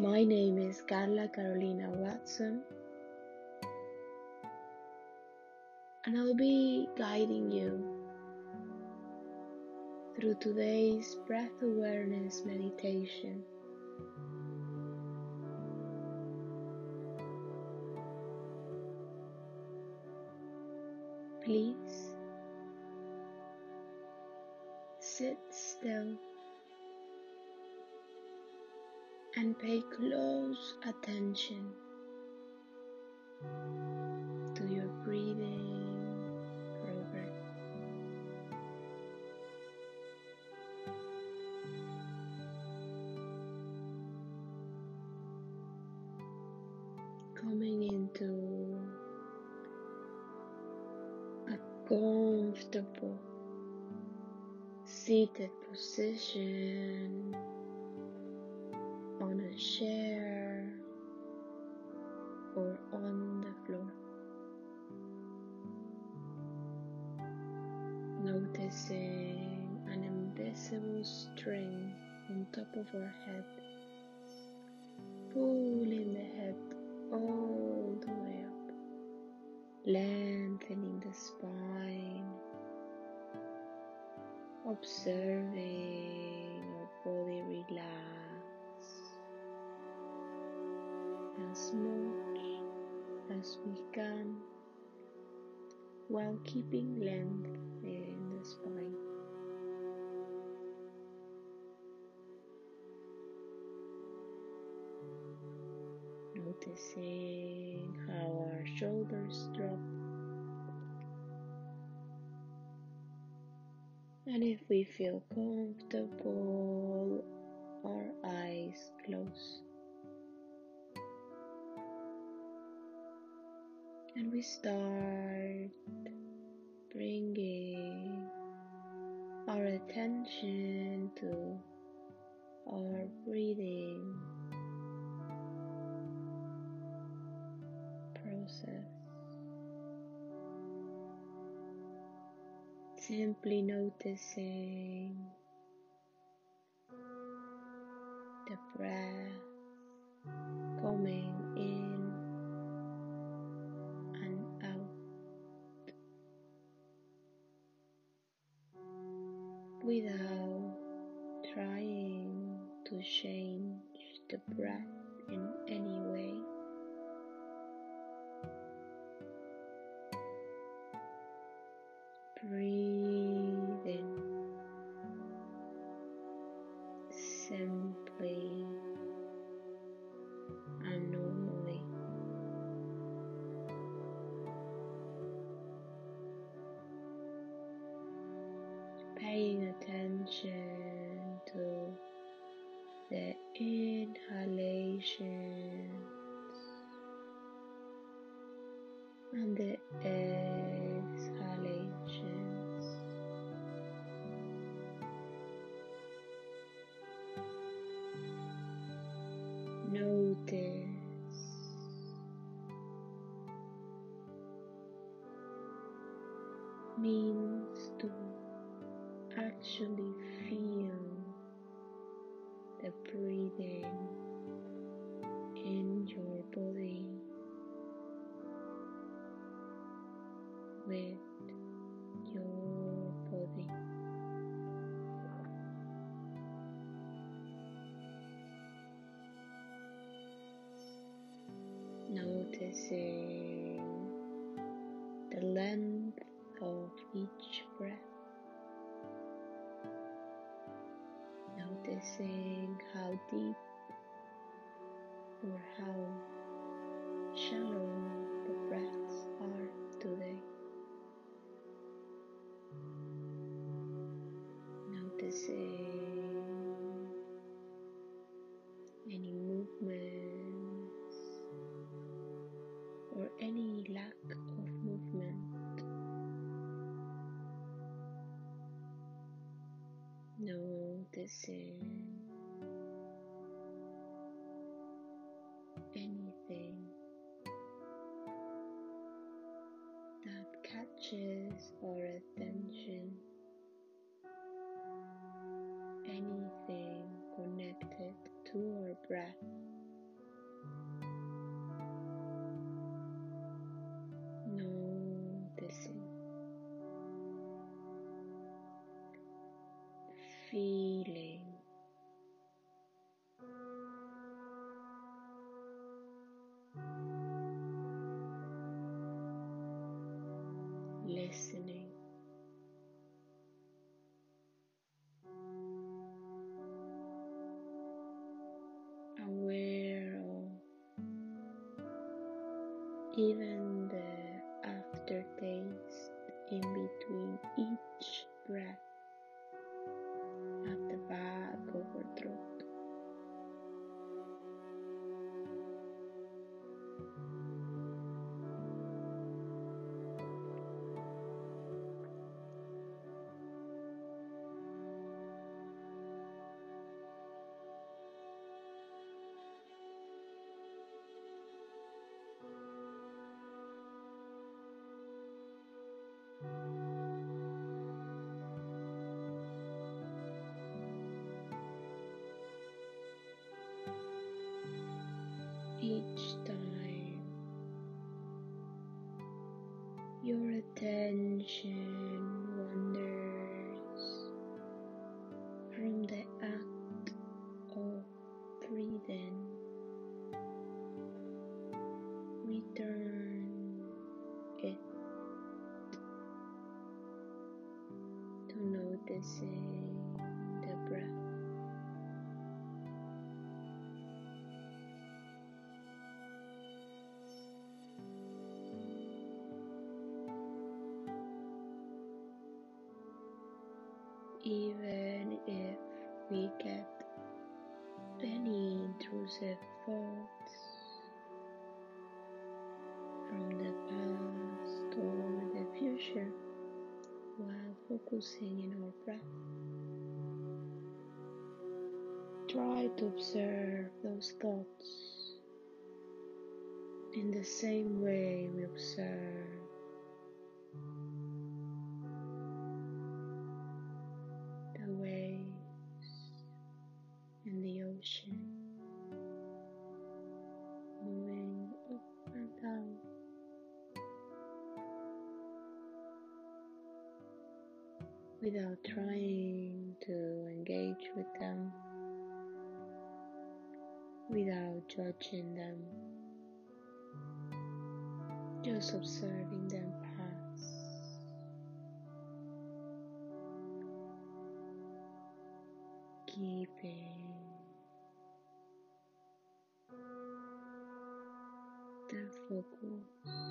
My name is Carla Carolina Watson, and I'll be guiding you through today's breath awareness meditation. Please sit still and pay close attention to your breathing progress. Coming into a comfortable seated position chair or on the floor. Noticing an invisible string on top of our head, pulling the head all the way up, lengthening the spine, observing as much as we can while keeping length in the spine. Noticing how our shoulders drop. And if we feel comfortable, our eyes close. And we start bringing our attention to our breathing process. Simply noticing the breath coming without trying to change the breath in any way. Noticing the length of each breath. Noticing how deep or how shallow catches our attention, anything connected to our breath. Even the aftertaste in between each breath at the back attention wanders from the act of breathing, return it to noticing in our breath. Try to observe those thoughts in the same way Without trying to engage with them, without judging them, just observing them pass. Keeping the focus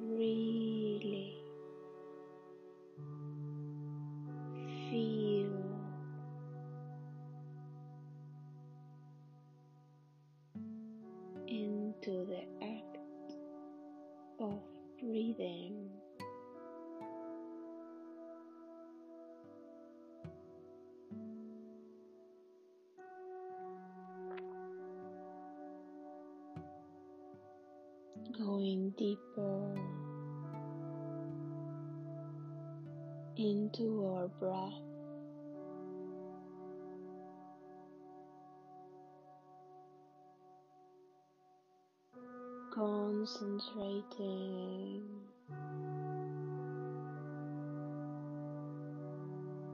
really feel into the act of breathing. Going deeper into our breath. Concentrating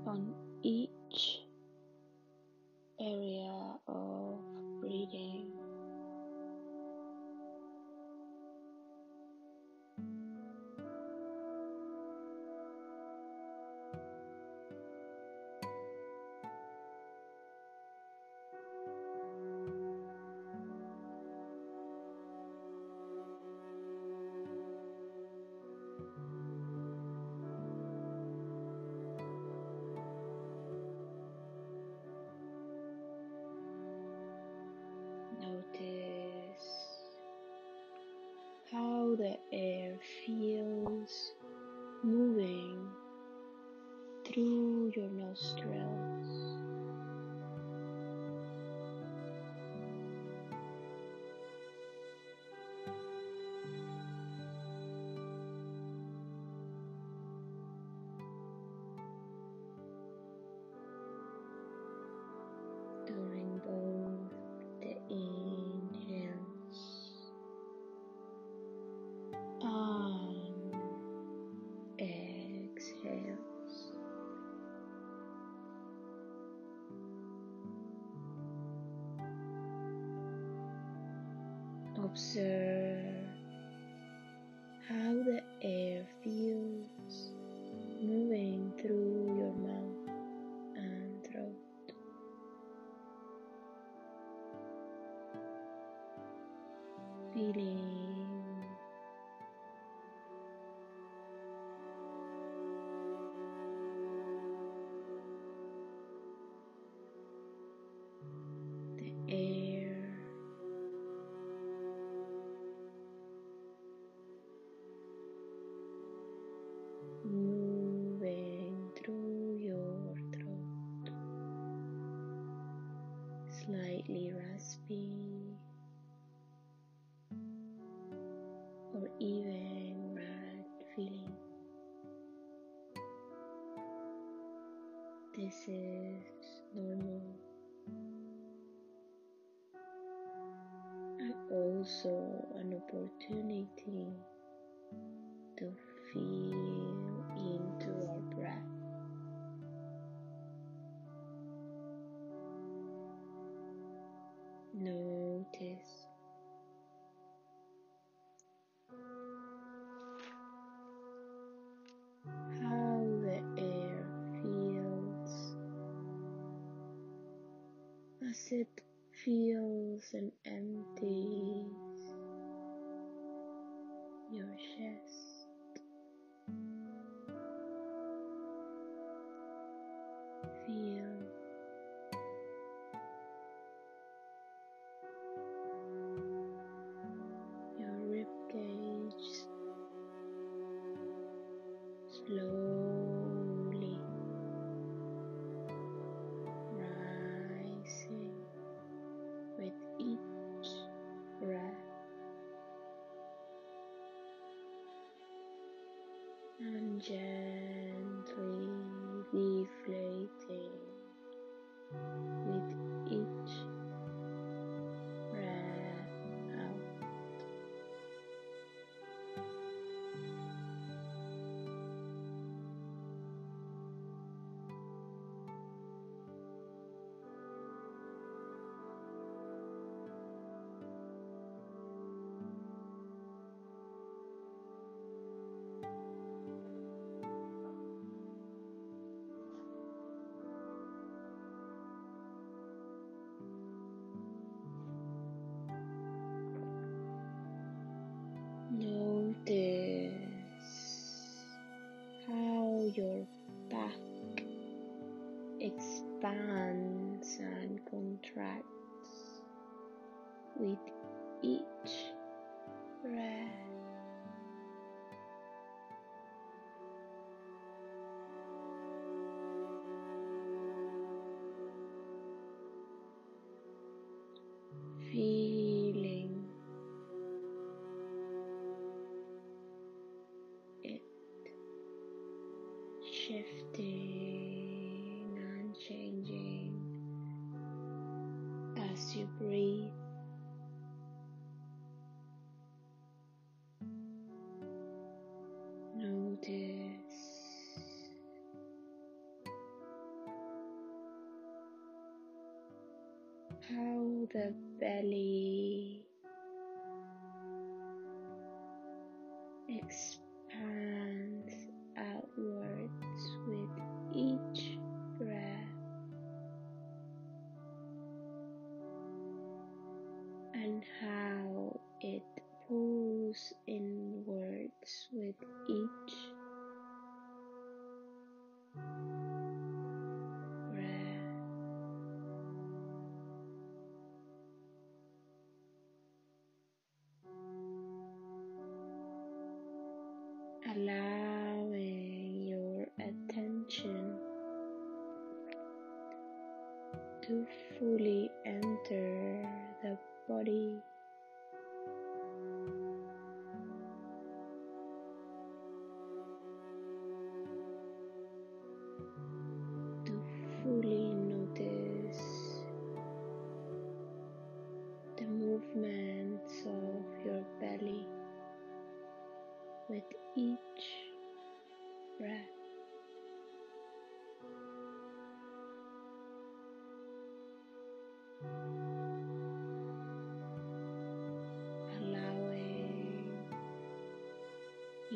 on each the air feels moving through your nostrils. Observe how the air feels This is normal. And also an opportunity to feel slowly your back expands and contracts with shifting and changing as you breathe. Notice how the belly allowing your attention to fully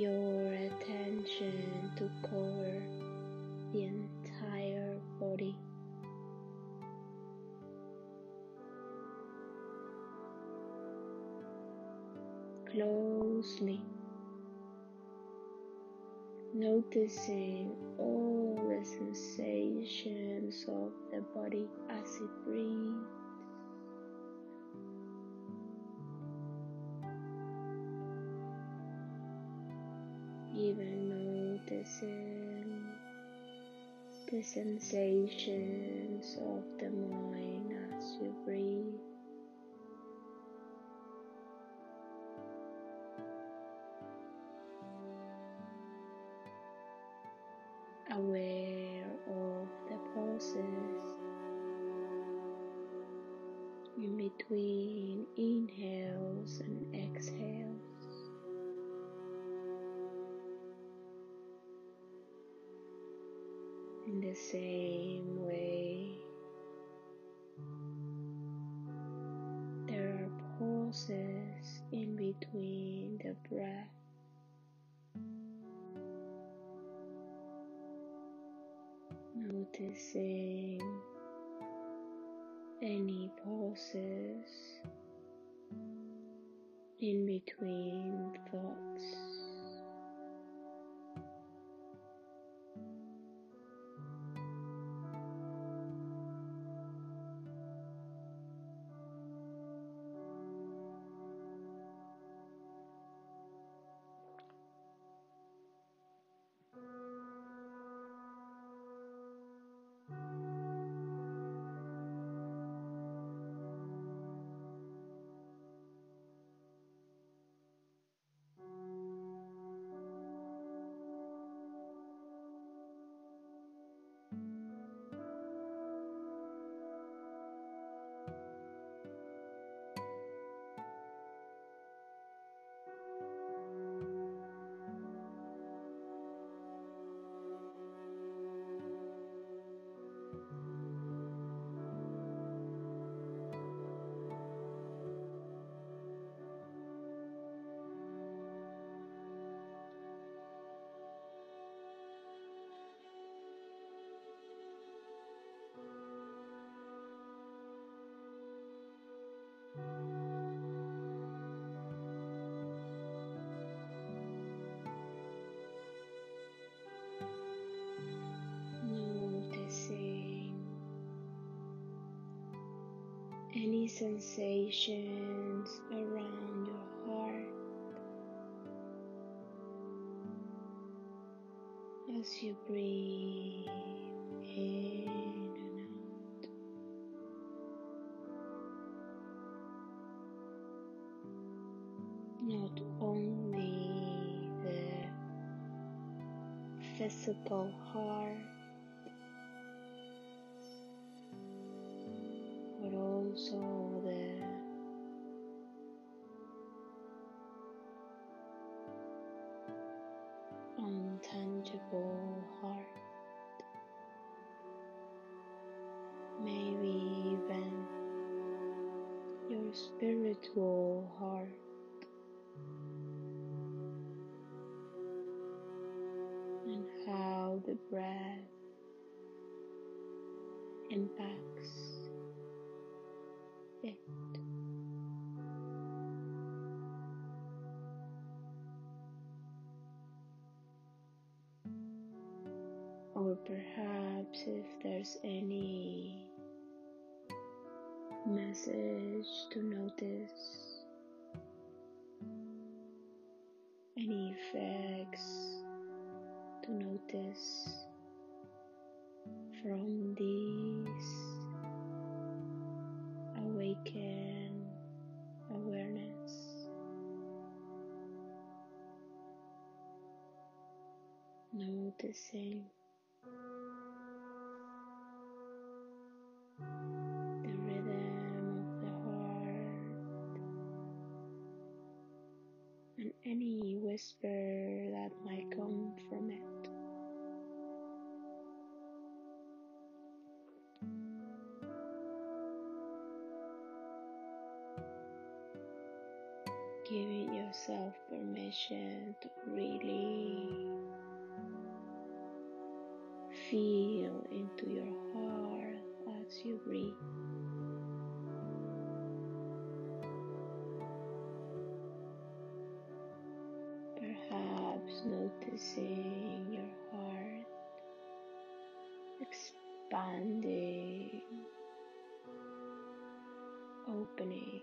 your attention to cover the entire body. Closely noticing all the sensations of the body as it breathes. Noticing the sensations of the mind as you breathe. aware of the pauses in between inhales and exhales. The same way, there are pauses in between the breath. noticing any pauses in between thoughts. Sensations around your heart as you breathe in and out. not only the physical heart, Or perhaps if there's any message to notice, Giving yourself permission to really feel into your heart as you breathe. Perhaps noticing your heart expanding, opening.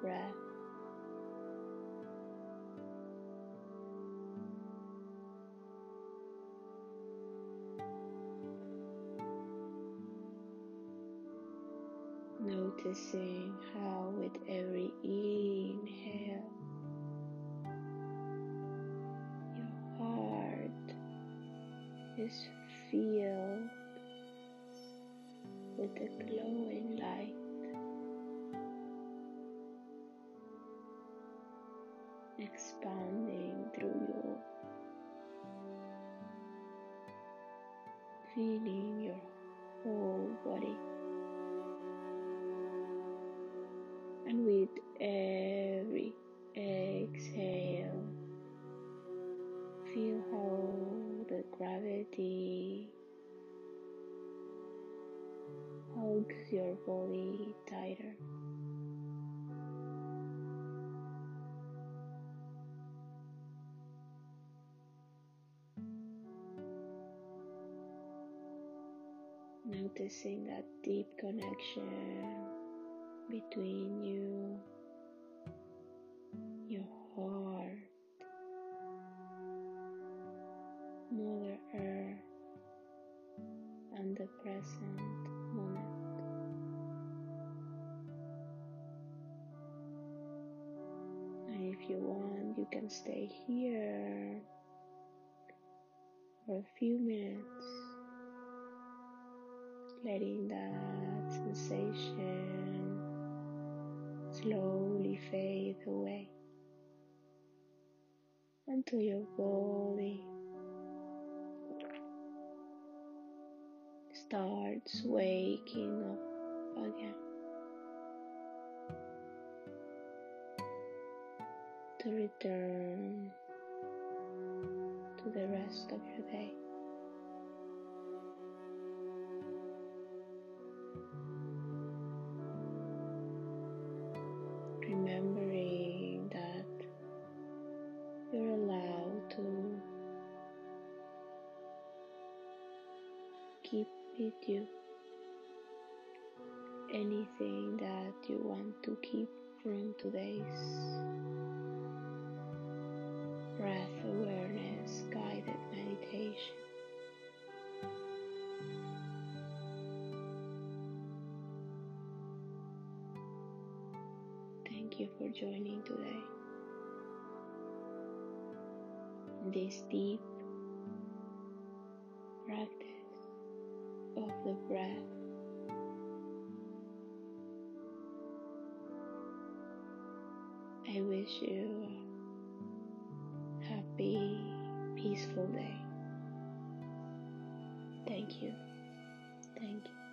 Breath. Noticing how, with every inhale, your heart is filled with a glowing light. Expanding through you, feeling your whole body. And with every exhale, feel how the gravity hugs your body tighter. Noticing that deep connection between you, your heart, Mother Earth, and the present moment. And if you want, you can stay here for a few minutes, letting that sensation slowly fade away until your body starts waking up again to return to the rest of your day. to keep from today's breath awareness guided meditation. Thank you for joining today. This deep practice of the breath wish you a happy, peaceful day. Thank you. Thank you.